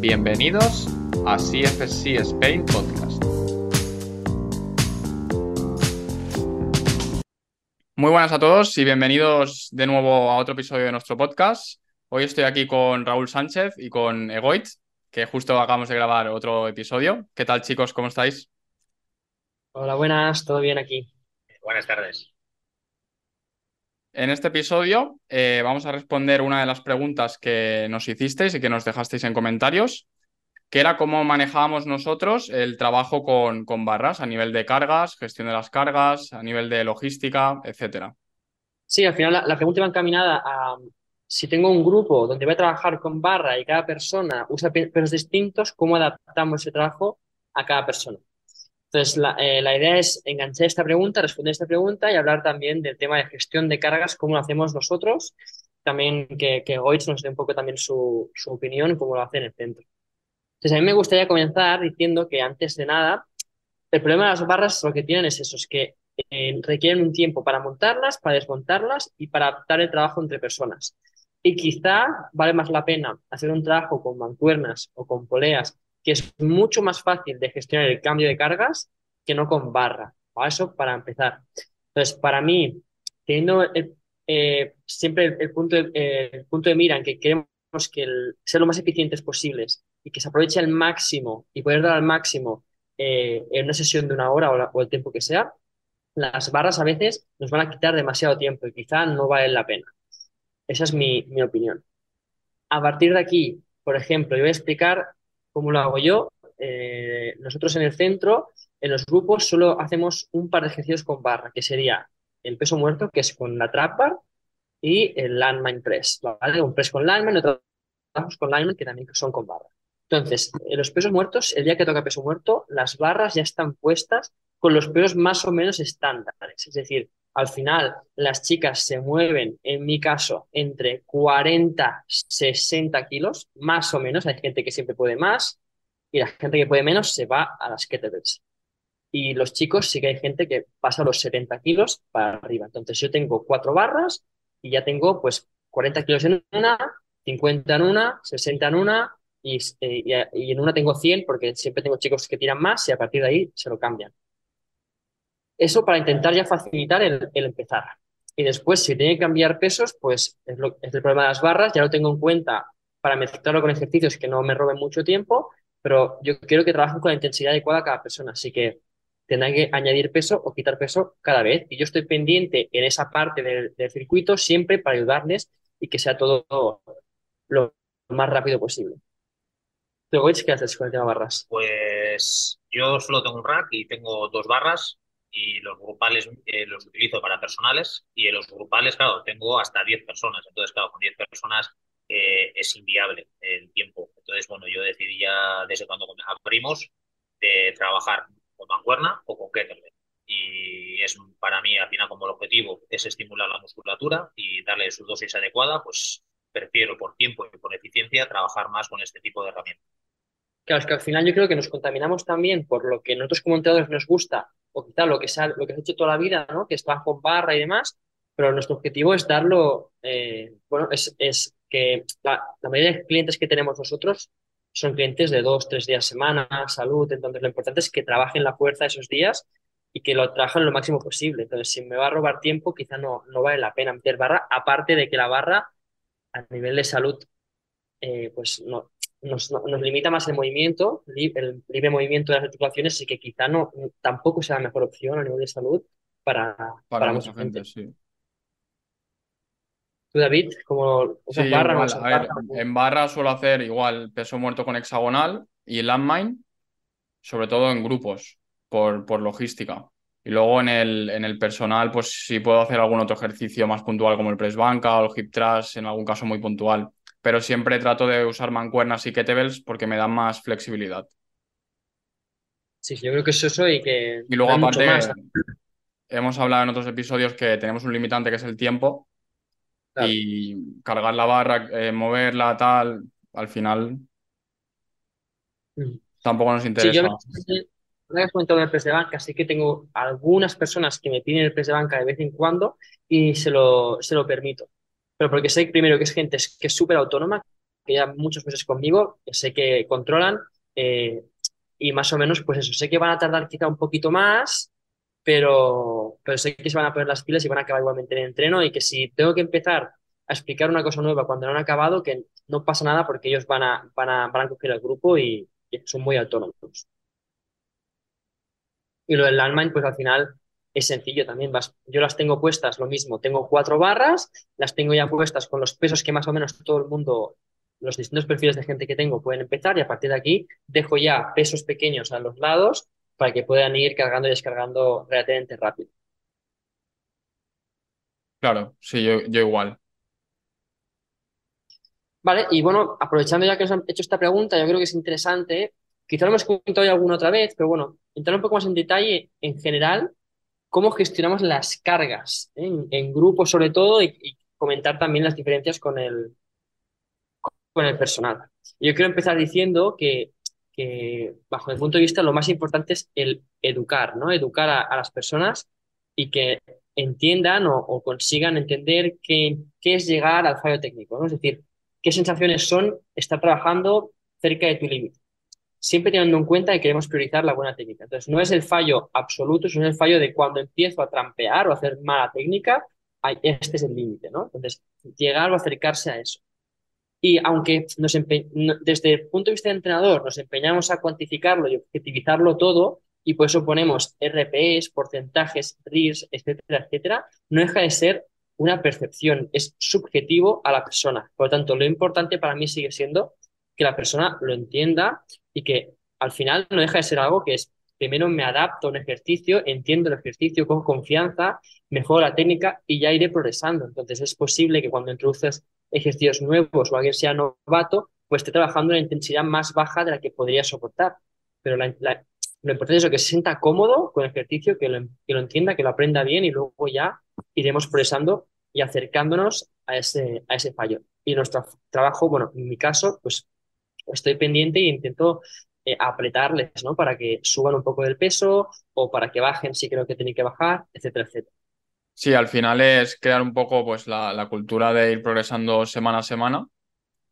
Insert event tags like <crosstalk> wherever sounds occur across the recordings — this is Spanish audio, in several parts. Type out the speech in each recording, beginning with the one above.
Bienvenidos a CFC Spain Podcast. Muy buenas a todos y bienvenidos de nuevo a otro episodio de nuestro podcast. Hoy estoy aquí con Raúl Sánchez y con Egoit, que justo acabamos de grabar otro episodio. ¿Qué tal chicos? ¿Cómo estáis? Hola, buenas, ¿todo bien aquí? Buenas tardes. En este episodio eh, vamos a responder una de las preguntas que nos hicisteis y que nos dejasteis en comentarios, que era cómo manejábamos nosotros el trabajo con, con barras a nivel de cargas, gestión de las cargas, a nivel de logística, etcétera. Sí, al final la, la pregunta va encaminada a si tengo un grupo donde voy a trabajar con barra y cada persona usa pe- pesos distintos, ¿cómo adaptamos ese trabajo a cada persona? Entonces, la, eh, la idea es enganchar esta pregunta, responder esta pregunta y hablar también del tema de gestión de cargas, cómo lo hacemos nosotros, también que, que Goitz nos dé un poco también su, su opinión cómo lo hace en el centro. Entonces, a mí me gustaría comenzar diciendo que antes de nada, el problema de las barras lo que tienen es eso, es que eh, requieren un tiempo para montarlas, para desmontarlas y para adaptar el trabajo entre personas. Y quizá vale más la pena hacer un trabajo con mancuernas o con poleas, que es mucho más fácil de gestionar el cambio de cargas que no con barra. Eso para empezar. Entonces, para mí, teniendo eh, siempre el, punto de, eh, el punto de mira en que queremos que el- ser lo más eficientes posibles y que se aproveche al máximo y poder dar al máximo eh, en una sesión de una hora o, o el tiempo que sea, las barras a veces nos van a quitar demasiado tiempo y quizá no vale la pena. Esa es mi, mi opinión. A partir de aquí, por ejemplo, yo voy a explicar cómo lo hago yo. Eh, nosotros en el centro, en los grupos, solo hacemos un par de ejercicios con barra, que sería el peso muerto, que es con la trap bar, y el landmine press, ¿vale? Un press con landmine, otro con landmine que también son con barra. Entonces, en los pesos muertos, el día que toca peso muerto, las barras ya están puestas con los pesos más o menos estándares. Es decir, al final las chicas se mueven, en mi caso, entre 40, 60 kilos, más o menos. Hay gente que siempre puede más y la gente que puede menos se va a las kettlebells. Y los chicos sí que hay gente que pasa los 70 kilos para arriba. Entonces yo tengo cuatro barras y ya tengo pues 40 kilos en una, 50 en una, 60 en una eh, y, y en una tengo 100 porque siempre tengo chicos que tiran más y a partir de ahí se lo cambian. Eso para intentar ya facilitar el, el empezar. Y después, si tiene que cambiar pesos, pues es, lo, es el problema de las barras, ya lo tengo en cuenta para mezclarlo con ejercicios que no me roben mucho tiempo, pero yo quiero que trabajen con la intensidad adecuada a cada persona, así que tendrán que añadir peso o quitar peso cada vez. Y yo estoy pendiente en esa parte del, circuito siempre para ayudarles y que sea todo lo más rápido posible. ¿Tú, qué haces con el tema barras? Pues yo solo tengo un rack y tengo dos barras y los grupales eh, los utilizo para personales y en los grupales, claro, tengo hasta 10 personas. Entonces, claro, con 10 personas eh, es inviable el tiempo. Entonces, bueno, yo decidí ya desde cuando abrimos de trabajar con mancuerna o con kettlebell. Y es para mí, al final, como el objetivo es estimular la musculatura y darle su dosis adecuada, pues prefiero por tiempo y por eficiencia trabajar más con este tipo de herramientas. Claro, es que al final yo creo que nos contaminamos también por lo que nosotros como entrenadores nos gusta, o quizá lo que se ha, lo que has hecho toda la vida, ¿no? Que está con barra y demás, pero nuestro objetivo es darlo, eh, bueno, es, es que la, la, mayoría de clientes que tenemos nosotros son clientes de dos, tres días a semana, salud, entonces lo importante es que trabajen la fuerza esos días y que lo trabajen lo máximo posible. Entonces, si me va a robar tiempo, quizá no, no vale la pena meter barra, aparte de que la barra a nivel de salud, eh, pues no, nos, nos, limita más el movimiento, el libre movimiento de las articulaciones, y que quizá no tampoco sea la mejor opción a nivel de salud para, Para, para mucha gente, sí. ¿Tú, David, como Sí, barra, igual. no A ver, en barra suelo hacer igual peso muerto con hexagonal y landmine, sobre todo en grupos, por, por logística. Y luego en el, en el personal, pues sí puedo hacer algún otro ejercicio más puntual como el press banca o el hip thrust, en algún caso muy puntual. Pero siempre trato de usar mancuernas y kettlebells porque me dan más flexibilidad. Sí, yo creo que es eso y que Y luego aparte, más. hemos hablado en otros episodios que tenemos un limitante que es el tiempo Claro. y cargar la barra, eh, moverla, tal, al final Mm. tampoco nos Sí, interesa. ahora que has comentado el press de banca, sí que tengo algunas personas que me piden el press de banca de vez en cuando y se lo, se lo permito. Pero porque sé primero que es gente que es súper autónoma, que ya muchos meses conmigo, que sé que controlan eh, y más o menos, pues eso, sé que van a tardar quizá un poquito más, pero, pero sé que se van a poner las pilas y van a acabar igualmente en el entreno y que si tengo que empezar a explicar una cosa nueva cuando no han acabado, que no pasa nada porque ellos van a, van a, van a coger el grupo y, y son muy autónomos. Y lo del landmine, pues al final es sencillo también. Vas, yo las tengo puestas lo mismo, tengo cuatro barras, las tengo ya puestas con los pesos que más o menos todo el mundo, los distintos perfiles de gente que tengo pueden empezar y a partir de aquí dejo ya pesos pequeños a los lados para que puedan ir cargando y descargando relativamente rápido. Claro, sí, yo, yo igual. Vale, y bueno, aprovechando ya que nos han hecho esta pregunta, yo creo que es interesante, quizá lo hemos comentado ya alguna otra vez, pero bueno, entrar un poco más en detalle en general cómo gestionamos las cargas ¿eh? en, grupo sobre todo y, comentar también las diferencias con el, con el personal. Yo quiero empezar diciendo que, que, bajo el punto de vista, lo más importante es el educar, ¿no? Educar a, las personas y que entiendan o, consigan entender qué, qué, es llegar al fallo técnico, ¿no? Es decir, qué sensaciones son estar trabajando cerca de tu límite siempre teniendo en cuenta que queremos priorizar la buena técnica. Entonces, no es el fallo absoluto, sino el fallo de cuando empiezo a trampear o a hacer mala técnica, este es el límite, ¿no? Entonces, llegar o acercarse a eso. Y aunque desde el punto de vista de entrenador nos empeñamos a cuantificarlo y objetivizarlo todo, y por eso ponemos RPs, porcentajes, RIRs, etcétera, etcétera, no deja de ser una percepción, es subjetivo a la persona. Por lo tanto, lo importante para mí sigue siendo que la persona lo entienda y que al final no deja de ser algo que es, primero me adapto a un ejercicio, entiendo el ejercicio con confianza, mejoro la técnica y ya iré progresando. Entonces es posible que cuando introduces ejercicios nuevos o alguien sea novato, pues esté trabajando en una intensidad más baja de la que podría soportar. Pero lo importante es que se sienta cómodo con el ejercicio, que lo, que lo entienda, que lo aprenda bien y luego ya iremos progresando y acercándonos a ese, a ese fallo. Y nuestro trabajo, bueno, en mi caso, pues estoy pendiente e intento eh, apretarles, ¿no? Para que suban un poco del peso o para que bajen si creo que tienen que bajar, etcétera, etcétera. Sí, al final es crear un poco pues, la, la, cultura de ir progresando semana a semana.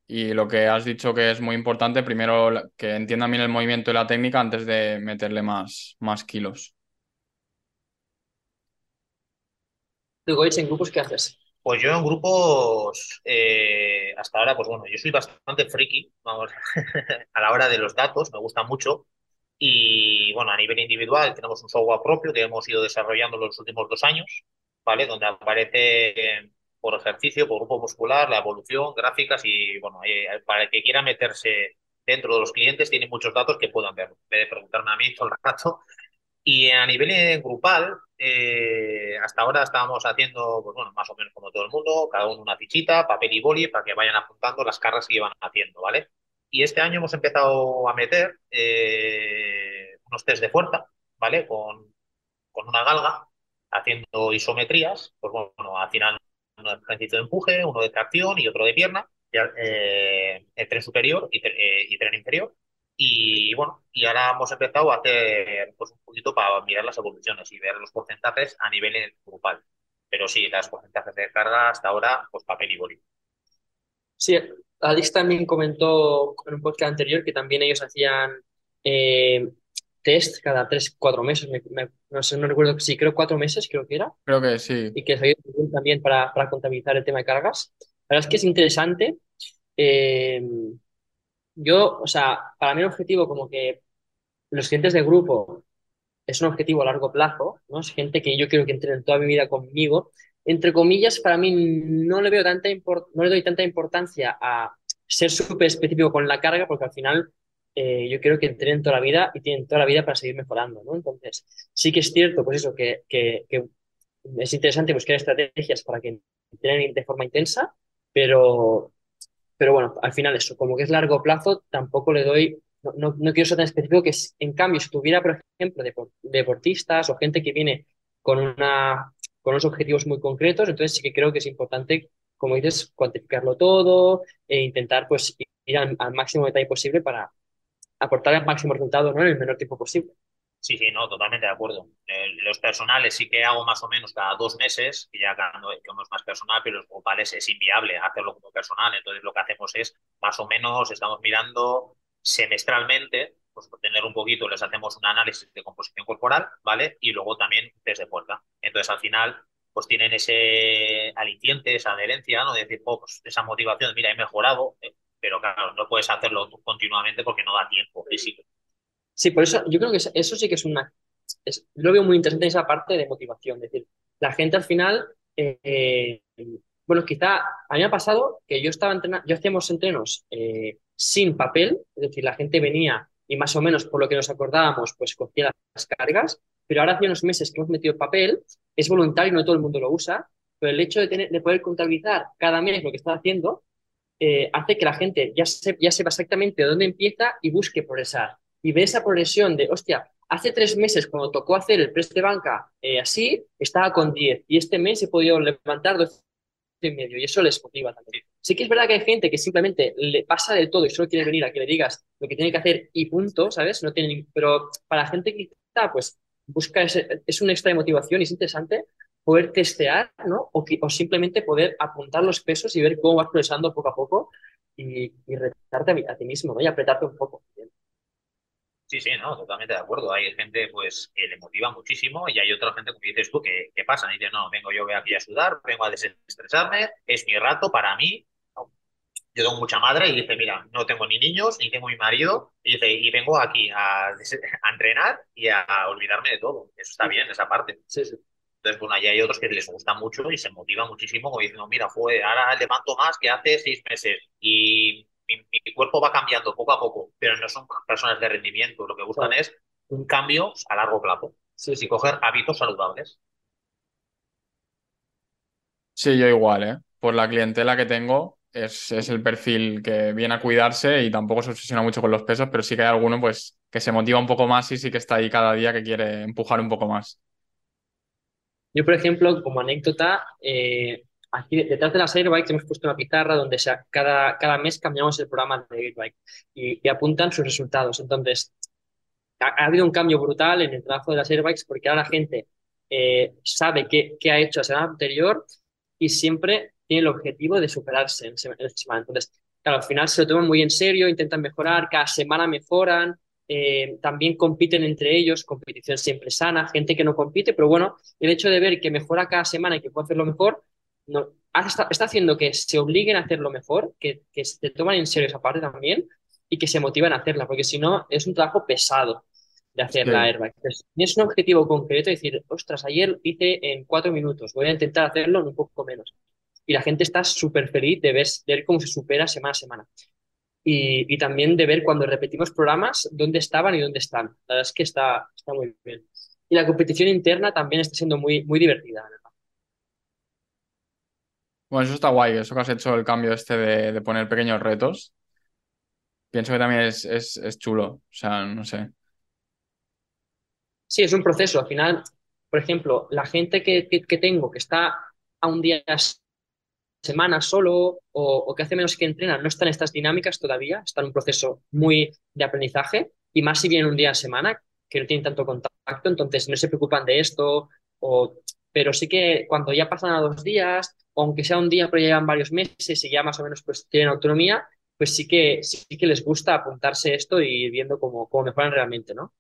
Y lo que has dicho que es muy importante, primero que entiendan bien el movimiento y la técnica antes de meterle más, más kilos. ¿Tú, en grupos qué haces? Pues yo en grupos, eh, hasta ahora, pues bueno, yo soy bastante friki, vamos, <laughs> a la hora de los datos, me gusta mucho. Y bueno, a nivel individual tenemos un software propio que hemos ido desarrollando los últimos dos años, ¿vale? Donde aparece por ejercicio, por grupo muscular, la evolución, gráficas y bueno, eh, para el que quiera meterse dentro de los clientes tiene muchos datos que puedan ver. En vez de preguntarme a mí todo el rato, y a nivel grupal, eh, hasta ahora estábamos haciendo, pues bueno, más o menos como todo el mundo, cada uno una fichita, papel y boli, para que vayan apuntando las cargas que iban haciendo, ¿vale? Y este año hemos empezado a meter eh, unos test de fuerza, ¿vale? Con, con una galga, haciendo isometrías, pues bueno, al final un ejercicio de empuje, uno de tracción y otro de pierna, eh, el tren superior y, y tren inferior. Y bueno, y ahora hemos empezado a hacer pues, un poquito para mirar las evoluciones y ver los porcentajes a nivel grupal. Pero sí, las porcentajes de carga hasta ahora, pues papel y boli. Sí, Alex también comentó en un podcast anterior que también ellos hacían eh, test cada tres, cuatro meses. no sé, no recuerdo, sí, creo cuatro meses, creo que era. Creo que sí. Y que también para, para contabilizar el tema de cargas. La verdad es que es interesante. Eh, yo, o sea, para mí el objetivo como que los clientes de grupo es un objetivo a largo plazo, ¿no? Es gente que yo quiero que entrenen toda mi vida conmigo. Entre comillas, para mí no le veo tanta no le doy tanta importancia a ser súper específico con la carga, porque al final eh, yo quiero que entrenen toda la vida y tienen toda la vida para seguir mejorando, ¿no? Entonces, sí que es cierto, pues eso, que, que, que es interesante buscar estrategias para que entrenen de forma intensa, pero, pero bueno, al final eso, como que es largo plazo, tampoco le doy, no, no, quiero ser tan específico que en cambio, si tuviera, por ejemplo, deportistas o gente que viene con, una, con unos objetivos muy concretos, entonces sí que creo que es importante, como dices, cuantificarlo todo e intentar pues ir al, máximo detalle posible para aportar el máximo resultado ¿no? en el menor tiempo posible. Sí, sí, no, totalmente de acuerdo. Eh, los personales sí que hago más o menos cada dos meses, y ya cuando es más personal, pero los grupales es inviable hacerlo como personal. Entonces lo que hacemos es, más o menos, estamos mirando semestralmente, pues por tener un poquito, les hacemos un análisis de composición corporal, ¿vale? Y luego también desde fuerza. Entonces al final, pues tienen ese aliciente, esa adherencia, ¿no? De decir, oh, pues esa motivación, mira, he mejorado, eh, pero claro, no puedes hacerlo continuamente porque no da tiempo. Sí, por eso yo creo que eso sí que es una... Lo veo muy interesante en esa parte de motivación. Es decir, la gente al final... Eh, bueno, quizá a mí me ha pasado que yo estaba entrenando, yo hacíamos entrenos eh, sin papel, es decir, la gente venía y más o menos por lo que nos acordábamos, pues cogía las cargas, pero ahora hace unos meses que hemos metido el papel, es voluntario, no todo el mundo lo usa, pero el hecho de, tener, de poder contabilizar cada mes lo que está haciendo eh, hace que la gente ya, ya sepa exactamente dónde empieza y busque progresar y ve esa progresión de, hostia, hace tres meses cuando tocó hacer el press de banca eh, así, estaba con 10 y este mes he podido levantar 12 y medio y eso les motiva también. Sí que es verdad que hay gente que simplemente le pasa del todo y solo quiere venir a que le digas lo que tiene que hacer y punto, ¿sabes? No tiene, pero para gente que está, pues busca ese, es un extra de motivación y es interesante poder testear, ¿no? O, o simplemente poder apuntar los pesos y ver cómo vas progresando poco a poco y, y retarte a, a, ti mismo, ¿no? Y apretarte un poco. Sí, sí, no, totalmente de acuerdo. Hay gente pues que le motiva muchísimo y hay otra gente, como dices tú, que, que pasa. Y dice, no, vengo yo aquí a sudar, vengo a desestresarme, es mi rato para mí. Yo tengo mucha madre y dice, mira, no tengo ni niños, ni tengo mi marido, y dice, y vengo aquí a, a entrenar y a olvidarme de todo. Eso está bien, esa parte. Sí, sí. Entonces, bueno, ahí hay otros que les gusta mucho y se motiva muchísimo, como diciendo, mira, fue, ahora levanto más que hace seis meses. Y mi, cuerpo va cambiando poco a poco, pero no son personas de rendimiento. Lo que buscan es un cambio a largo plazo sí, sí. y coger hábitos saludables. Sí, yo igual, ¿eh? Por la clientela que tengo, es, es, el perfil que viene a cuidarse y tampoco se obsesiona mucho con los pesos, pero sí que hay alguno pues, que se motiva un poco más y sí que está ahí cada día que quiere empujar un poco más. Yo, por ejemplo, como anécdota, eh, aquí detrás de las Airbikes hemos puesto una pizarra donde cada, cada mes cambiamos el programa de Airbike y, y apuntan sus resultados. Entonces, ha, habido un cambio brutal en el trabajo de las Airbikes porque ahora la gente eh, sabe qué, qué, ha hecho la semana anterior y siempre tiene el objetivo de superarse en, semana. Entonces, claro, al final se lo toman muy en serio, intentan mejorar, cada semana mejoran, eh, también compiten entre ellos, competición siempre sana, gente que no compite, pero bueno, el hecho de ver que mejora cada semana y que puede hacerlo mejor, no, está, está, haciendo que se obliguen a hacerlo mejor, que, que se toman en serio esa parte también y que se motiven a hacerla, porque si no es un trabajo pesado de hacer la airbag. Entonces, tienes un objetivo concreto decir, ostras, ayer hice en cuatro minutos, voy a intentar hacerlo en un poco menos. Y la gente está súper feliz de ver, de ver cómo se supera semana a semana. Y, y, también de ver cuando repetimos programas dónde estaban y dónde están. La verdad es que está, está muy bien. Y la competición interna también está siendo muy, muy divertida, ¿verdad? Bueno, eso está guay, eso que has hecho el cambio este de, poner pequeños retos. Pienso que también es, es, es, chulo, o sea, no sé. Sí, es un proceso. Al final, por ejemplo, la gente que, que, tengo que está a un día semana solo o, o, que hace menos que entrena, no están en estas dinámicas todavía, están en un proceso muy de aprendizaje y más si vienen un día a semana que no tienen tanto contacto, entonces no se preocupan de esto, o, pero sí que cuando ya pasan a dos días aunque sea un día, pero llevan varios meses y ya más o menos pues tienen autonomía, pues sí que, sí que les gusta apuntarse esto y viendo cómo, cómo mejoran realmente, ¿no?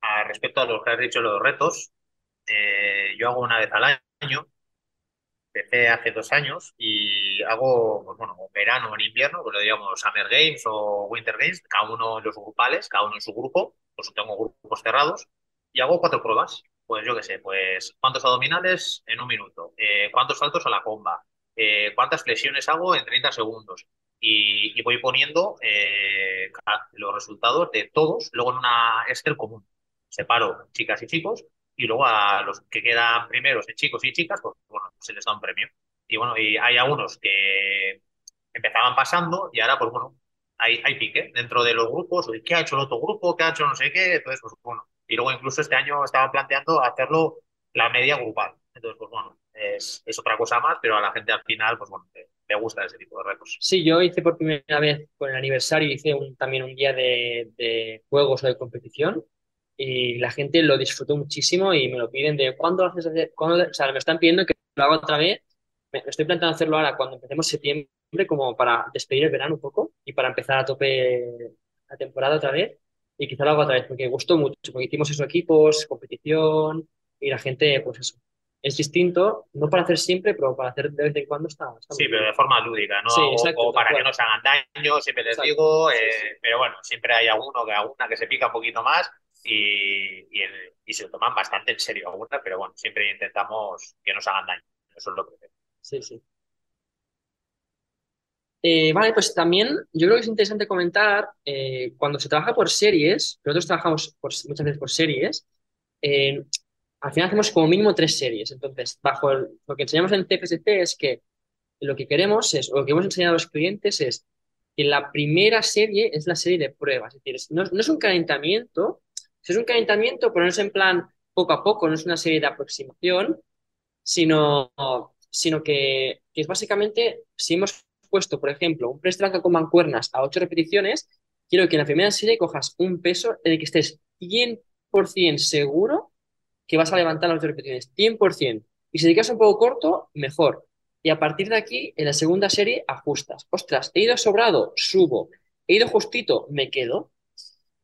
A respecto a lo que has dicho, los retos, eh, yo hago una vez al año, empecé hace dos años y hago, pues bueno, verano o en invierno, pues lo digamos Summer Games o Winter Games, cada uno en los grupales, cada uno en su grupo, pues tengo grupos cerrados y hago cuatro pruebas pues yo qué sé, pues cuántos abdominales en un minuto, eh, cuántos saltos a la comba, eh, cuántas flexiones hago en 30 segundos. Y, voy poniendo eh, los resultados de todos, luego en una Excel común. Separo chicas y chicos y luego a los que quedan primeros, chicos y chicas, pues bueno, se les da un premio. Y bueno, y hay algunos que empezaban pasando y ahora, pues bueno, hay, hay pique dentro de los grupos, ¿qué ha hecho el otro grupo? ¿Qué ha hecho no sé qué? Entonces, pues bueno, y luego incluso este año estaba planteando hacerlo la media grupal. Entonces, pues bueno, es, es, otra cosa más, pero a la gente al final, pues bueno, me gusta ese tipo de retos. Sí, yo hice por primera vez con el aniversario, hice también un día de, juegos o de competición y la gente lo disfrutó muchísimo y me lo piden de ¿cuándo haces? ¿Cuándo? O sea, me están pidiendo que lo haga otra vez. Me estoy planteando hacerlo ahora cuando empecemos septiembre como para despedir el verano un poco y para empezar a tope la temporada otra vez y quizá lo haga otra vez porque gustó mucho, porque hicimos esos equipos, competición y la gente, pues eso, es distinto, no para hacer siempre, pero para hacer de vez en cuando está. está Sí, pero de forma lúdica, ¿no? Sí, O- exacto, o, tal para que no se hagan daño, siempre les Exacto, digo, sí, eh, sí. pero bueno, siempre hay alguno que alguna que se pica un poquito más y, y, el- y se lo toman bastante en serio alguna, pero bueno, siempre intentamos que no se hagan daño. Eso es lo que Sí, sí. Eh, vale, pues también yo creo que es interesante comentar, eh, cuando se trabaja por series, nosotros trabajamos muchas veces por series, eh, al final hacemos como mínimo tres series. Entonces, bajo lo que enseñamos en CFSC es que lo que queremos es, o lo que hemos enseñado a los clientes es que la primera serie es la serie de pruebas. Es decir, no, es un calentamiento, si es un calentamiento, pero no es en plan poco a poco, no es una serie de aproximación, sino, sino que es básicamente, si hemos puesto, por ejemplo, un press banca con mancuernas a 8 repeticiones, quiero que en la primera serie cojas un peso en el que estés 100% seguro que vas a levantar las 8 repeticiones, 100%. Y si te quedas un poco corto, mejor. Y a partir de aquí, en la segunda serie, ajustas. Ostras, he ido sobrado, subo. He ido justito, me quedo.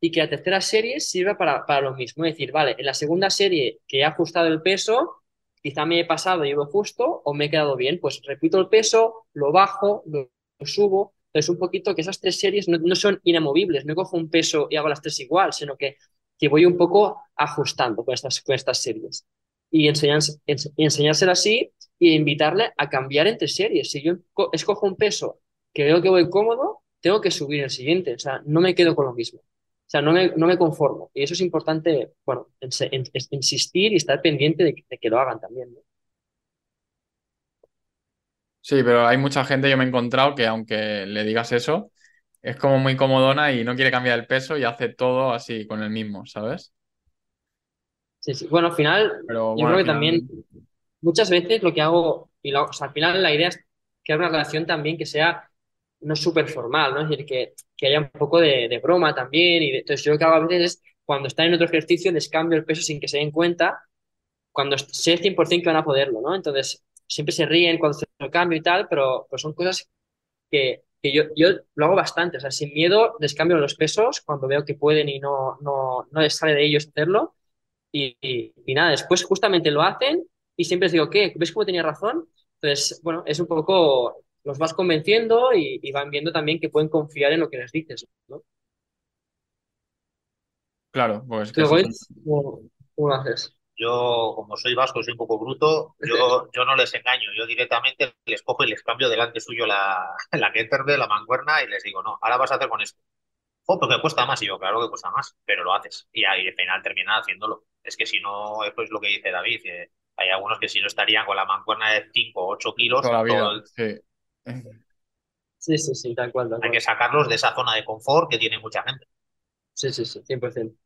Y que la tercera serie sirva para, para lo mismo. Es decir, vale, en la segunda serie que he ajustado el peso, quizá me he pasado y ido justo o me he quedado bien. Pues repito el peso, lo bajo, lo, subo. Entonces, un poquito que esas tres series no, no son inamovibles. No cojo un peso y hago las tres igual, sino que, que voy un poco ajustando con estas, con estas series. Y enseñársela ens- enseñársela así y invitarle a cambiar entre series. Si yo co- escojo un peso que veo que voy cómodo, tengo que subir el siguiente. O sea, no me quedo con lo mismo. O sea, no me, no me conformo. Y eso es importante, bueno, en- insistir y estar pendiente de, que- de que lo hagan también, ¿no? Sí, pero hay mucha gente, yo me he encontrado que aunque le digas eso, es como muy comodona y no quiere cambiar el peso y hace todo así con el mismo, ¿sabes? Sí, sí. Bueno, al final, Pero yo bueno, creo que final, también muchas veces lo que hago, y o sea, al final la idea es crear una relación también que sea no súper formal, ¿no? Es decir, que, que haya un poco de, de broma también. Y de- entonces yo lo que hago a veces es, cuando están en otro ejercicio, les cambio el peso sin que se den cuenta, cuando sé 100% que van a poderlo, ¿no? Entonces, siempre se ríen cuando se lo cambio y tal, pero pues son cosas que, que yo, yo lo hago bastante, o sea, sin miedo les cambio los pesos cuando veo que pueden y no, no, no les sale de ellos hacerlo. Y, y, y nada, después justamente lo hacen y siempre les digo, ¿qué? ¿Ves cómo tenía razón? Entonces, bueno, es un poco, los vas convenciendo y, y van viendo también que pueden confiar en lo que les dices, ¿no? claro, pues que Luego, sí. ¿cómo, cómo lo haces? Yo, como soy vasco, soy un poco bruto, yo, <laughs> yo no les engaño, yo directamente les cojo y les cambio delante suyo la, <laughs> la kettlebell, la mancuerna y les digo, no, ahora vas a hacer con esto. Oh, porque cuesta más, y yo, claro que cuesta más, pero lo haces. Y ahí al final terminan haciéndolo. Es que si no, es pues lo que dice David, eh, hay algunos que si no estarían con la mancuerna de 5 o 8 kilos, Toda la vida, todo el- sí. <laughs> Sí, sí, sí, tal cual, tal hay cual. que sacarlos de esa zona de confort que tiene mucha gente. Sí, sí, sí, 100%.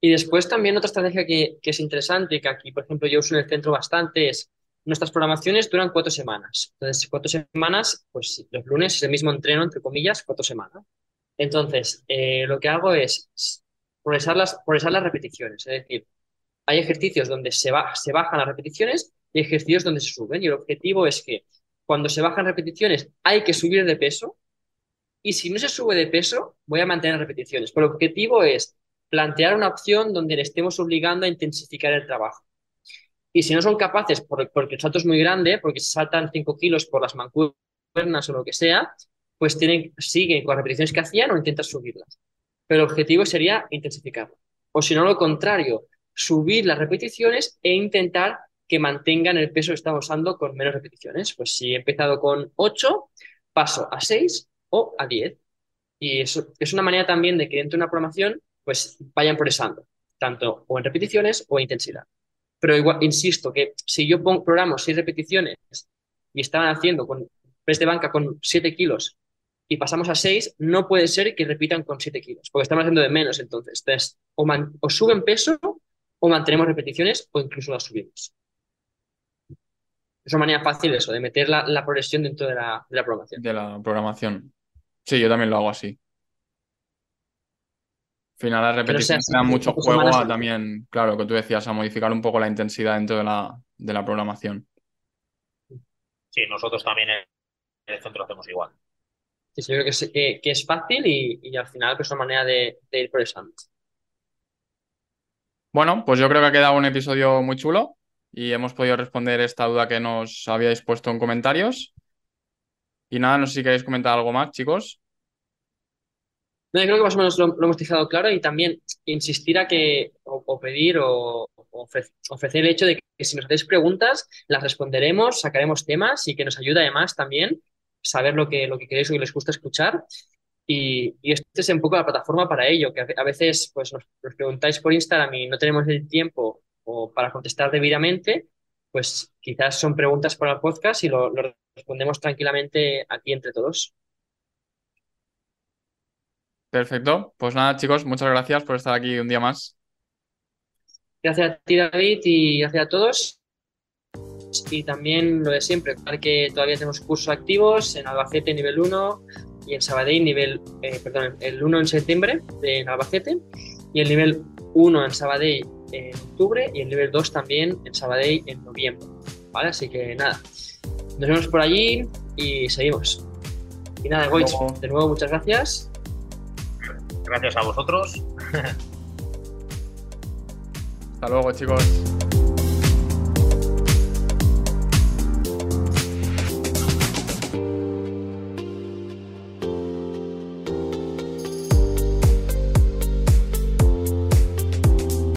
Y después también otra estrategia que, que es interesante, que aquí, por ejemplo, yo uso en el centro bastante, es nuestras programaciones duran cuatro semanas. Entonces, cuatro semanas, pues los lunes es el mismo entreno, entre comillas, cuatro semanas. Entonces, eh, lo que hago es progresar las, progresar las repeticiones. Es decir, hay ejercicios donde se, ba- se bajan las repeticiones y ejercicios donde se suben. Y el objetivo es que cuando se bajan repeticiones hay que subir de peso y si no se sube de peso, voy a mantener repeticiones. Pero el objetivo es plantear una opción donde le estemos obligando a intensificar el trabajo. Y si no son capaces, por- porque el salto es muy grande, porque se saltan 5 kilos por las mancuernas o lo que sea, pues tienen, siguen con las repeticiones que hacían o intentan subirlas. Pero el objetivo sería intensificarlo. O si no, lo contrario, subir las repeticiones e intentar que mantengan el peso que estamos usando con menos repeticiones. Pues si he empezado con 8, paso a 6 o a 10. Y eso es una manera también de que dentro de una programación pues vayan progresando, tanto o en repeticiones o en intensidad. Pero igual, insisto, que si yo programo 6 repeticiones y estaban haciendo con press de banca con 7 kilos y pasamos a 6, no puede ser que repitan con 7 kilos, porque estamos haciendo de menos entonces. Entonces, o suben peso o mantenemos repeticiones o incluso las subimos. Es una manera fácil eso, de meter la, la progresión dentro de la, de la programación. De la programación. Sí, yo también lo hago así. Al final la repetición sea da mucho juego a también, claro, que tú decías, a modificar un poco la intensidad dentro de la, de la programación. Sí, nosotros también en el centro hacemos igual. Sí, sí, yo creo que es, que, que es fácil y, y al final pues, es una manera de, de ir progresando. Bueno, pues yo creo que ha quedado un episodio muy chulo y hemos podido responder esta duda que nos habíais puesto en comentarios. Y nada, no sé si queréis comentar algo más, chicos. No, creo que más o menos lo, hemos dejado claro y también insistir a que, o, pedir o, o ofre- ofrecer el hecho de que si nos hacéis preguntas, las responderemos, sacaremos temas y que nos ayuda además también saber lo que, lo que queréis o que les gusta escuchar. Y, y esta es un poco la plataforma para ello, que a, a veces pues, nos, nos preguntáis por Instagram y no tenemos el tiempo o para contestar debidamente, pues quizás son preguntas para el podcast y lo, lo respondemos tranquilamente aquí entre todos. Perfecto. Pues nada, chicos, muchas gracias por estar aquí un día más. Gracias a ti, David, y gracias a todos. Y también lo de siempre, que todavía tenemos cursos activos en Albacete nivel 1 y en Sabadell nivel, eh, perdón, el 1 en septiembre en Albacete y el nivel 1 en Sabadell en octubre y el nivel 2 también en Sabadell en noviembre. ¿Vale? Así que nada, nos vemos por allí y seguimos. Y nada, Goich, de nuevo muchas gracias. Gracias a vosotros. Hasta luego, chicos.